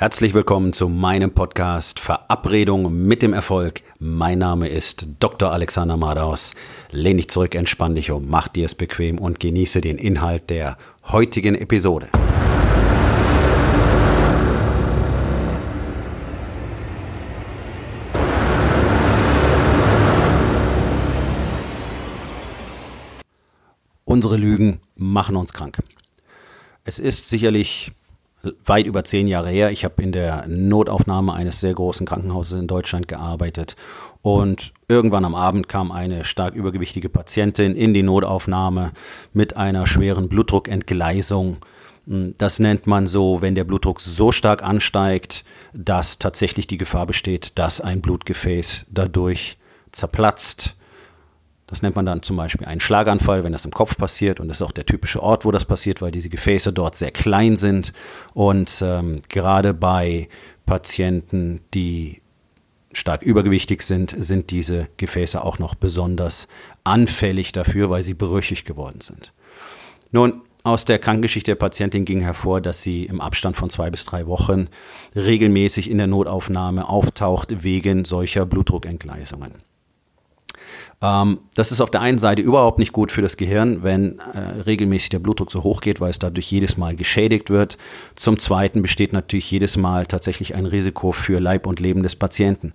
Herzlich willkommen zu meinem Podcast Verabredung mit dem Erfolg. Mein Name ist Dr. Alexander Madaus. Lehn dich zurück, entspann dich um, mach dir es bequem und genieße den Inhalt der heutigen Episode. Unsere Lügen machen uns krank. Es ist sicherlich weit über zehn Jahre her. Ich habe in der Notaufnahme eines sehr großen Krankenhauses in Deutschland gearbeitet. Und irgendwann am Abend kam eine stark übergewichtige Patientin in die Notaufnahme mit einer schweren Blutdruckentgleisung. Das nennt man so, wenn der Blutdruck so stark ansteigt, dass tatsächlich die Gefahr besteht, dass ein Blutgefäß dadurch zerplatzt das nennt man dann zum Beispiel einen Schlaganfall, wenn das im Kopf passiert. Und das ist auch der typische Ort, wo das passiert, weil diese Gefäße dort sehr klein sind. Und ähm, gerade bei Patienten, die stark übergewichtig sind, sind diese Gefäße auch noch besonders anfällig dafür, weil sie brüchig geworden sind. Nun, aus der Krankengeschichte der Patientin ging hervor, dass sie im Abstand von zwei bis drei Wochen regelmäßig in der Notaufnahme auftaucht wegen solcher Blutdruckentgleisungen. Ähm, das ist auf der einen Seite überhaupt nicht gut für das Gehirn, wenn äh, regelmäßig der Blutdruck so hoch geht, weil es dadurch jedes Mal geschädigt wird. Zum Zweiten besteht natürlich jedes Mal tatsächlich ein Risiko für Leib und Leben des Patienten.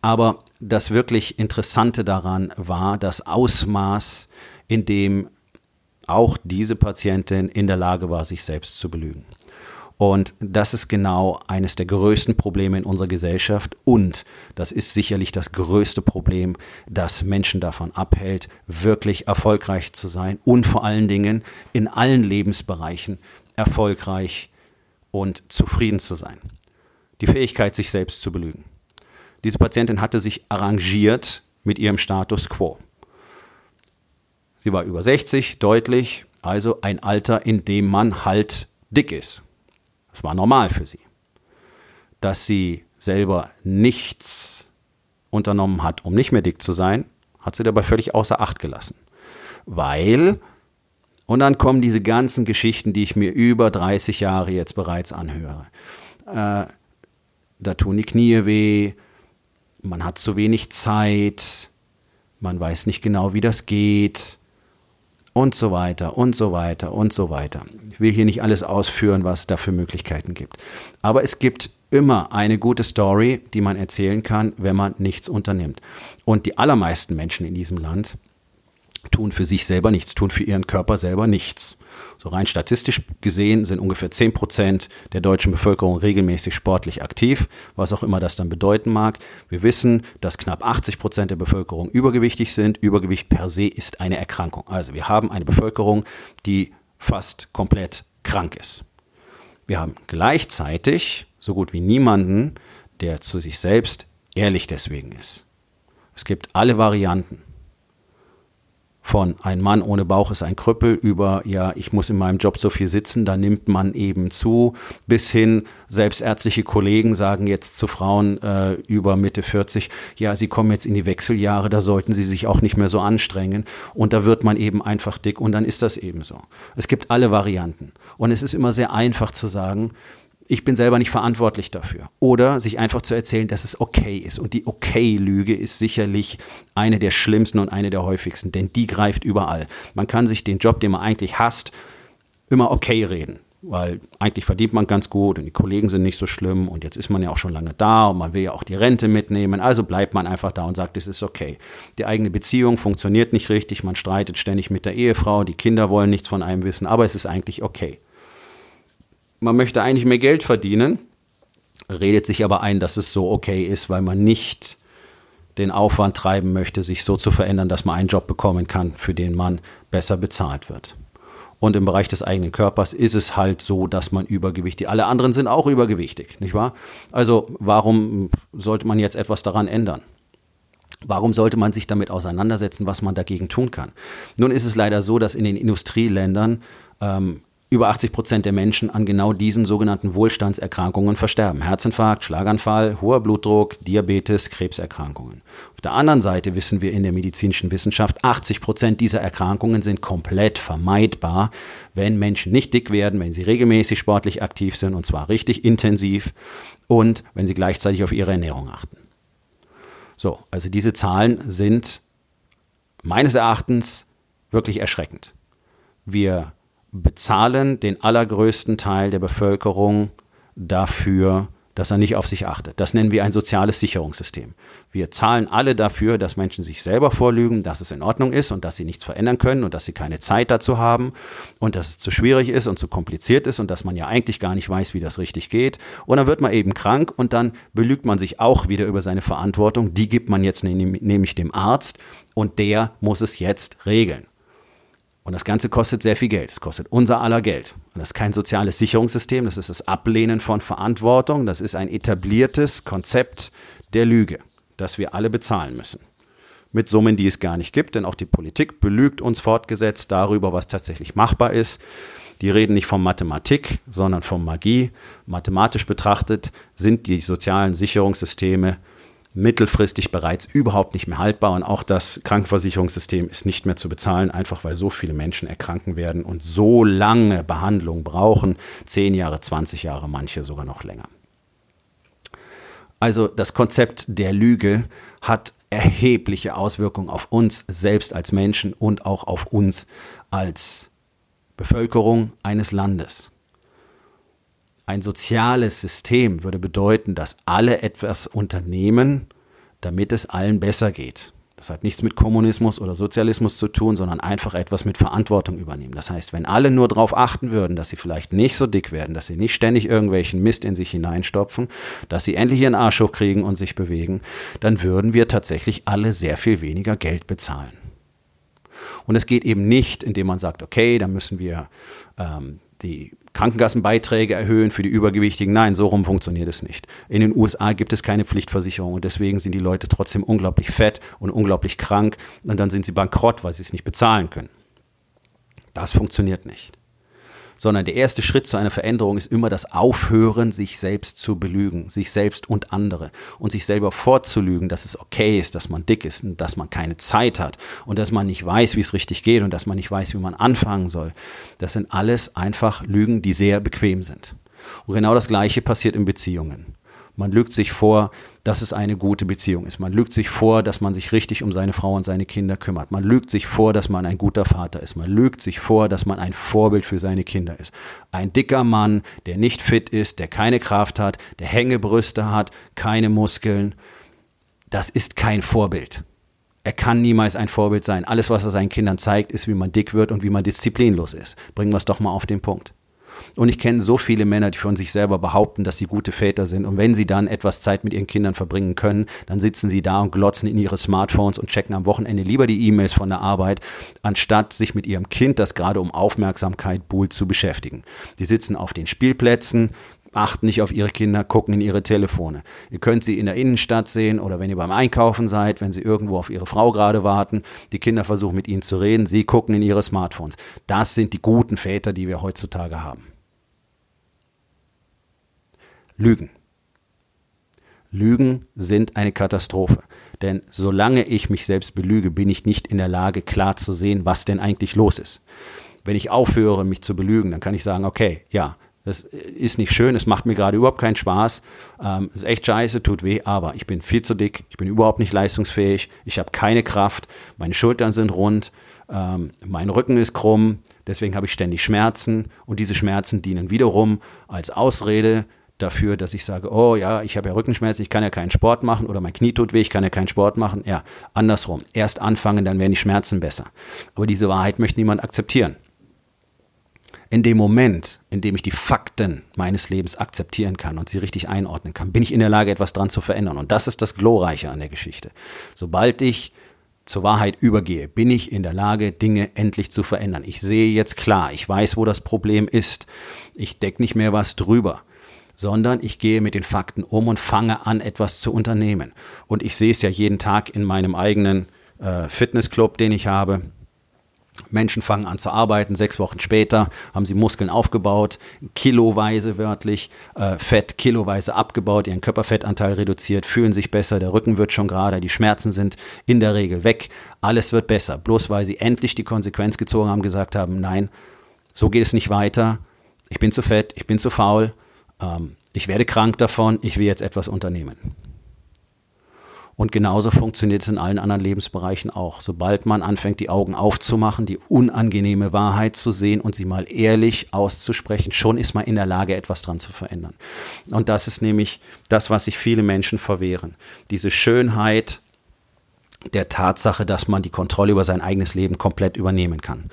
Aber das wirklich Interessante daran war das Ausmaß, in dem auch diese Patientin in der Lage war, sich selbst zu belügen. Und das ist genau eines der größten Probleme in unserer Gesellschaft. Und das ist sicherlich das größte Problem, das Menschen davon abhält, wirklich erfolgreich zu sein und vor allen Dingen in allen Lebensbereichen erfolgreich und zufrieden zu sein. Die Fähigkeit, sich selbst zu belügen. Diese Patientin hatte sich arrangiert mit ihrem Status quo. Sie war über 60, deutlich, also ein Alter, in dem man halt dick ist. Das war normal für sie. Dass sie selber nichts unternommen hat, um nicht mehr dick zu sein, hat sie dabei völlig außer Acht gelassen. Weil, und dann kommen diese ganzen Geschichten, die ich mir über 30 Jahre jetzt bereits anhöre. Äh, da tun die Knie weh, man hat zu wenig Zeit, man weiß nicht genau, wie das geht, und so weiter und so weiter und so weiter. Ich will hier nicht alles ausführen, was es da für Möglichkeiten gibt. Aber es gibt immer eine gute Story, die man erzählen kann, wenn man nichts unternimmt. Und die allermeisten Menschen in diesem Land tun für sich selber nichts, tun für ihren Körper selber nichts. So rein statistisch gesehen sind ungefähr 10 Prozent der deutschen Bevölkerung regelmäßig sportlich aktiv, was auch immer das dann bedeuten mag. Wir wissen, dass knapp 80 Prozent der Bevölkerung übergewichtig sind. Übergewicht per se ist eine Erkrankung. Also wir haben eine Bevölkerung, die fast komplett krank ist. Wir haben gleichzeitig so gut wie niemanden, der zu sich selbst ehrlich deswegen ist. Es gibt alle Varianten von ein Mann ohne Bauch ist ein Krüppel über, ja, ich muss in meinem Job so viel sitzen, da nimmt man eben zu, bis hin, selbst ärztliche Kollegen sagen jetzt zu Frauen äh, über Mitte 40, ja, sie kommen jetzt in die Wechseljahre, da sollten sie sich auch nicht mehr so anstrengen und da wird man eben einfach dick und dann ist das eben so. Es gibt alle Varianten und es ist immer sehr einfach zu sagen, ich bin selber nicht verantwortlich dafür. Oder sich einfach zu erzählen, dass es okay ist. Und die Okay-Lüge ist sicherlich eine der schlimmsten und eine der häufigsten, denn die greift überall. Man kann sich den Job, den man eigentlich hasst, immer okay reden. Weil eigentlich verdient man ganz gut und die Kollegen sind nicht so schlimm und jetzt ist man ja auch schon lange da und man will ja auch die Rente mitnehmen. Also bleibt man einfach da und sagt, es ist okay. Die eigene Beziehung funktioniert nicht richtig, man streitet ständig mit der Ehefrau, die Kinder wollen nichts von einem wissen, aber es ist eigentlich okay man möchte eigentlich mehr Geld verdienen, redet sich aber ein, dass es so okay ist, weil man nicht den Aufwand treiben möchte, sich so zu verändern, dass man einen Job bekommen kann, für den man besser bezahlt wird. Und im Bereich des eigenen Körpers ist es halt so, dass man übergewichtig, alle anderen sind auch übergewichtig, nicht wahr? Also warum sollte man jetzt etwas daran ändern? Warum sollte man sich damit auseinandersetzen, was man dagegen tun kann? Nun ist es leider so, dass in den Industrieländern ähm, über 80 Prozent der Menschen an genau diesen sogenannten Wohlstandserkrankungen versterben. Herzinfarkt, Schlaganfall, hoher Blutdruck, Diabetes, Krebserkrankungen. Auf der anderen Seite wissen wir in der medizinischen Wissenschaft, 80 Prozent dieser Erkrankungen sind komplett vermeidbar, wenn Menschen nicht dick werden, wenn sie regelmäßig sportlich aktiv sind und zwar richtig intensiv und wenn sie gleichzeitig auf ihre Ernährung achten. So, also diese Zahlen sind meines Erachtens wirklich erschreckend. Wir bezahlen den allergrößten Teil der Bevölkerung dafür, dass er nicht auf sich achtet. Das nennen wir ein soziales Sicherungssystem. Wir zahlen alle dafür, dass Menschen sich selber vorlügen, dass es in Ordnung ist und dass sie nichts verändern können und dass sie keine Zeit dazu haben und dass es zu schwierig ist und zu kompliziert ist und dass man ja eigentlich gar nicht weiß, wie das richtig geht. Und dann wird man eben krank und dann belügt man sich auch wieder über seine Verantwortung. Die gibt man jetzt nämlich dem Arzt und der muss es jetzt regeln. Und das Ganze kostet sehr viel Geld. Es kostet unser aller Geld. Und das ist kein soziales Sicherungssystem, das ist das Ablehnen von Verantwortung, das ist ein etabliertes Konzept der Lüge, das wir alle bezahlen müssen. Mit Summen, die es gar nicht gibt, denn auch die Politik belügt uns fortgesetzt darüber, was tatsächlich machbar ist. Die reden nicht von Mathematik, sondern von Magie. Mathematisch betrachtet sind die sozialen Sicherungssysteme mittelfristig bereits überhaupt nicht mehr haltbar und auch das Krankenversicherungssystem ist nicht mehr zu bezahlen, einfach weil so viele Menschen erkranken werden und so lange Behandlung brauchen, zehn Jahre, 20 Jahre, manche sogar noch länger. Also das Konzept der Lüge hat erhebliche Auswirkungen auf uns selbst als Menschen und auch auf uns als Bevölkerung eines Landes. Ein soziales System würde bedeuten, dass alle etwas unternehmen, damit es allen besser geht. Das hat nichts mit Kommunismus oder Sozialismus zu tun, sondern einfach etwas mit Verantwortung übernehmen. Das heißt, wenn alle nur darauf achten würden, dass sie vielleicht nicht so dick werden, dass sie nicht ständig irgendwelchen Mist in sich hineinstopfen, dass sie endlich ihren Arsch hochkriegen und sich bewegen, dann würden wir tatsächlich alle sehr viel weniger Geld bezahlen. Und es geht eben nicht, indem man sagt, okay, dann müssen wir ähm, die Krankenkassenbeiträge erhöhen für die Übergewichtigen. Nein, so rum funktioniert es nicht. In den USA gibt es keine Pflichtversicherung und deswegen sind die Leute trotzdem unglaublich fett und unglaublich krank und dann sind sie bankrott, weil sie es nicht bezahlen können. Das funktioniert nicht sondern der erste Schritt zu einer Veränderung ist immer das Aufhören, sich selbst zu belügen, sich selbst und andere und sich selber vorzulügen, dass es okay ist, dass man dick ist und dass man keine Zeit hat und dass man nicht weiß, wie es richtig geht und dass man nicht weiß, wie man anfangen soll. Das sind alles einfach Lügen, die sehr bequem sind. Und genau das Gleiche passiert in Beziehungen. Man lügt sich vor, dass es eine gute Beziehung ist. Man lügt sich vor, dass man sich richtig um seine Frau und seine Kinder kümmert. Man lügt sich vor, dass man ein guter Vater ist. Man lügt sich vor, dass man ein Vorbild für seine Kinder ist. Ein dicker Mann, der nicht fit ist, der keine Kraft hat, der Hängebrüste hat, keine Muskeln, das ist kein Vorbild. Er kann niemals ein Vorbild sein. Alles, was er seinen Kindern zeigt, ist, wie man dick wird und wie man disziplinlos ist. Bringen wir es doch mal auf den Punkt. Und ich kenne so viele Männer, die von sich selber behaupten, dass sie gute Väter sind. Und wenn sie dann etwas Zeit mit ihren Kindern verbringen können, dann sitzen sie da und glotzen in ihre Smartphones und checken am Wochenende lieber die E-Mails von der Arbeit, anstatt sich mit ihrem Kind, das gerade um Aufmerksamkeit buhlt, zu beschäftigen. Die sitzen auf den Spielplätzen, achten nicht auf ihre Kinder, gucken in ihre Telefone. Ihr könnt sie in der Innenstadt sehen oder wenn ihr beim Einkaufen seid, wenn sie irgendwo auf ihre Frau gerade warten, die Kinder versuchen mit ihnen zu reden, sie gucken in ihre Smartphones. Das sind die guten Väter, die wir heutzutage haben. Lügen. Lügen sind eine Katastrophe. Denn solange ich mich selbst belüge, bin ich nicht in der Lage, klar zu sehen, was denn eigentlich los ist. Wenn ich aufhöre, mich zu belügen, dann kann ich sagen, okay, ja, das ist nicht schön, es macht mir gerade überhaupt keinen Spaß, ähm, ist echt scheiße, tut weh, aber ich bin viel zu dick, ich bin überhaupt nicht leistungsfähig, ich habe keine Kraft, meine Schultern sind rund, ähm, mein Rücken ist krumm, deswegen habe ich ständig Schmerzen und diese Schmerzen dienen wiederum als Ausrede dafür, dass ich sage, oh ja, ich habe ja Rückenschmerzen, ich kann ja keinen Sport machen oder mein Knie tut weh, ich kann ja keinen Sport machen. Ja, andersrum. Erst anfangen, dann werden die Schmerzen besser. Aber diese Wahrheit möchte niemand akzeptieren. In dem Moment, in dem ich die Fakten meines Lebens akzeptieren kann und sie richtig einordnen kann, bin ich in der Lage, etwas dran zu verändern. Und das ist das Glorreiche an der Geschichte. Sobald ich zur Wahrheit übergehe, bin ich in der Lage, Dinge endlich zu verändern. Ich sehe jetzt klar, ich weiß, wo das Problem ist. Ich decke nicht mehr was drüber sondern ich gehe mit den Fakten um und fange an, etwas zu unternehmen. Und ich sehe es ja jeden Tag in meinem eigenen äh, Fitnessclub, den ich habe. Menschen fangen an zu arbeiten, sechs Wochen später haben sie Muskeln aufgebaut, kiloweise wörtlich, äh, Fett kiloweise abgebaut, ihren Körperfettanteil reduziert, fühlen sich besser, der Rücken wird schon gerade, die Schmerzen sind in der Regel weg, alles wird besser, bloß weil sie endlich die Konsequenz gezogen haben, gesagt haben, nein, so geht es nicht weiter, ich bin zu fett, ich bin zu faul, ähm, ich werde krank davon, ich will jetzt etwas unternehmen. Und genauso funktioniert es in allen anderen Lebensbereichen auch. Sobald man anfängt, die Augen aufzumachen, die unangenehme Wahrheit zu sehen und sie mal ehrlich auszusprechen, schon ist man in der Lage, etwas dran zu verändern. Und das ist nämlich das, was sich viele Menschen verwehren. Diese Schönheit der Tatsache, dass man die Kontrolle über sein eigenes Leben komplett übernehmen kann.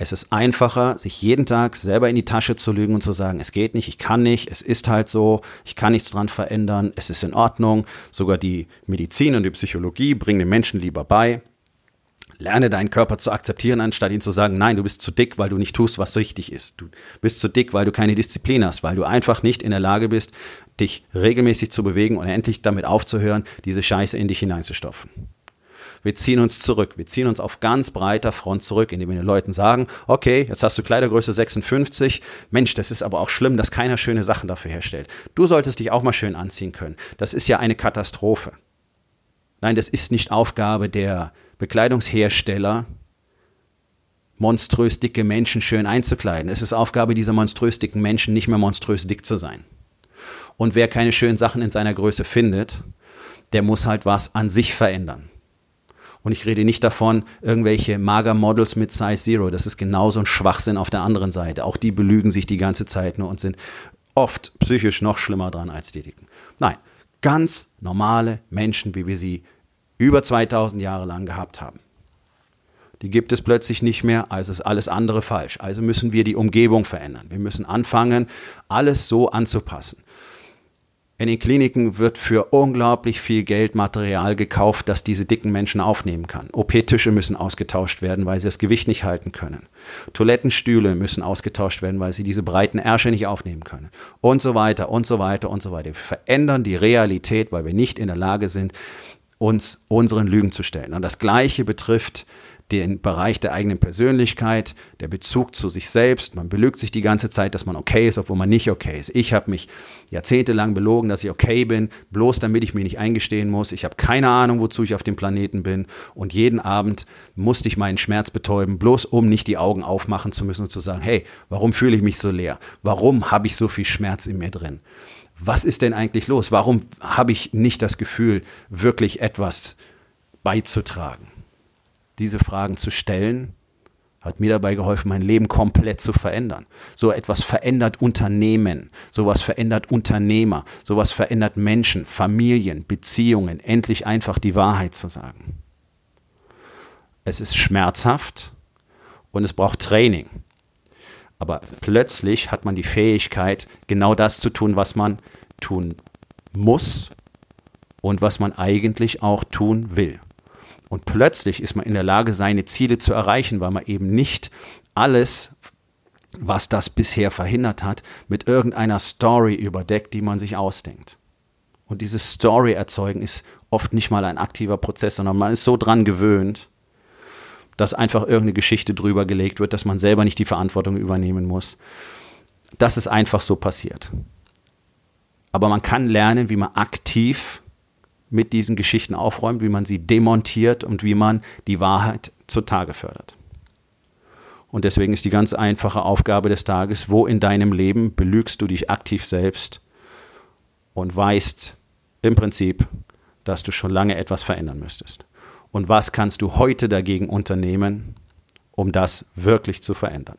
Es ist einfacher, sich jeden Tag selber in die Tasche zu lügen und zu sagen, es geht nicht, ich kann nicht, es ist halt so, ich kann nichts dran verändern, es ist in Ordnung. Sogar die Medizin und die Psychologie bringen den Menschen lieber bei. Lerne deinen Körper zu akzeptieren, anstatt ihn zu sagen, nein, du bist zu dick, weil du nicht tust, was richtig ist. Du bist zu dick, weil du keine Disziplin hast, weil du einfach nicht in der Lage bist, dich regelmäßig zu bewegen und endlich damit aufzuhören, diese Scheiße in dich hineinzustopfen. Wir ziehen uns zurück. Wir ziehen uns auf ganz breiter Front zurück, indem wir den Leuten sagen, okay, jetzt hast du Kleidergröße 56. Mensch, das ist aber auch schlimm, dass keiner schöne Sachen dafür herstellt. Du solltest dich auch mal schön anziehen können. Das ist ja eine Katastrophe. Nein, das ist nicht Aufgabe der Bekleidungshersteller, monströs dicke Menschen schön einzukleiden. Es ist Aufgabe dieser monströs dicken Menschen, nicht mehr monströs dick zu sein. Und wer keine schönen Sachen in seiner Größe findet, der muss halt was an sich verändern. Und ich rede nicht davon, irgendwelche Mager-Models mit Size Zero. Das ist genauso ein Schwachsinn auf der anderen Seite. Auch die belügen sich die ganze Zeit nur und sind oft psychisch noch schlimmer dran als die Dicken. Nein, ganz normale Menschen, wie wir sie über 2000 Jahre lang gehabt haben. Die gibt es plötzlich nicht mehr, also ist alles andere falsch. Also müssen wir die Umgebung verändern. Wir müssen anfangen, alles so anzupassen. In den Kliniken wird für unglaublich viel Geld Material gekauft, das diese dicken Menschen aufnehmen kann. OP-Tische müssen ausgetauscht werden, weil sie das Gewicht nicht halten können. Toilettenstühle müssen ausgetauscht werden, weil sie diese breiten Ärsche nicht aufnehmen können. Und so weiter und so weiter und so weiter. Wir verändern die Realität, weil wir nicht in der Lage sind, uns unseren Lügen zu stellen. Und das Gleiche betrifft den Bereich der eigenen Persönlichkeit, der Bezug zu sich selbst. Man belügt sich die ganze Zeit, dass man okay ist, obwohl man nicht okay ist. Ich habe mich jahrzehntelang belogen, dass ich okay bin, bloß damit ich mir nicht eingestehen muss. Ich habe keine Ahnung, wozu ich auf dem Planeten bin. Und jeden Abend musste ich meinen Schmerz betäuben, bloß um nicht die Augen aufmachen zu müssen und zu sagen, hey, warum fühle ich mich so leer? Warum habe ich so viel Schmerz in mir drin? Was ist denn eigentlich los? Warum habe ich nicht das Gefühl, wirklich etwas beizutragen? Diese Fragen zu stellen, hat mir dabei geholfen, mein Leben komplett zu verändern. So etwas verändert Unternehmen, sowas verändert Unternehmer, sowas verändert Menschen, Familien, Beziehungen, endlich einfach die Wahrheit zu sagen. Es ist schmerzhaft und es braucht Training. Aber plötzlich hat man die Fähigkeit, genau das zu tun, was man tun muss und was man eigentlich auch tun will. Und plötzlich ist man in der Lage, seine Ziele zu erreichen, weil man eben nicht alles, was das bisher verhindert hat, mit irgendeiner Story überdeckt, die man sich ausdenkt. Und dieses Story erzeugen ist oft nicht mal ein aktiver Prozess, sondern man ist so dran gewöhnt, dass einfach irgendeine Geschichte drüber gelegt wird, dass man selber nicht die Verantwortung übernehmen muss. Das ist einfach so passiert. Aber man kann lernen, wie man aktiv mit diesen Geschichten aufräumt, wie man sie demontiert und wie man die Wahrheit zutage fördert. Und deswegen ist die ganz einfache Aufgabe des Tages, wo in deinem Leben belügst du dich aktiv selbst und weißt im Prinzip, dass du schon lange etwas verändern müsstest. Und was kannst du heute dagegen unternehmen, um das wirklich zu verändern?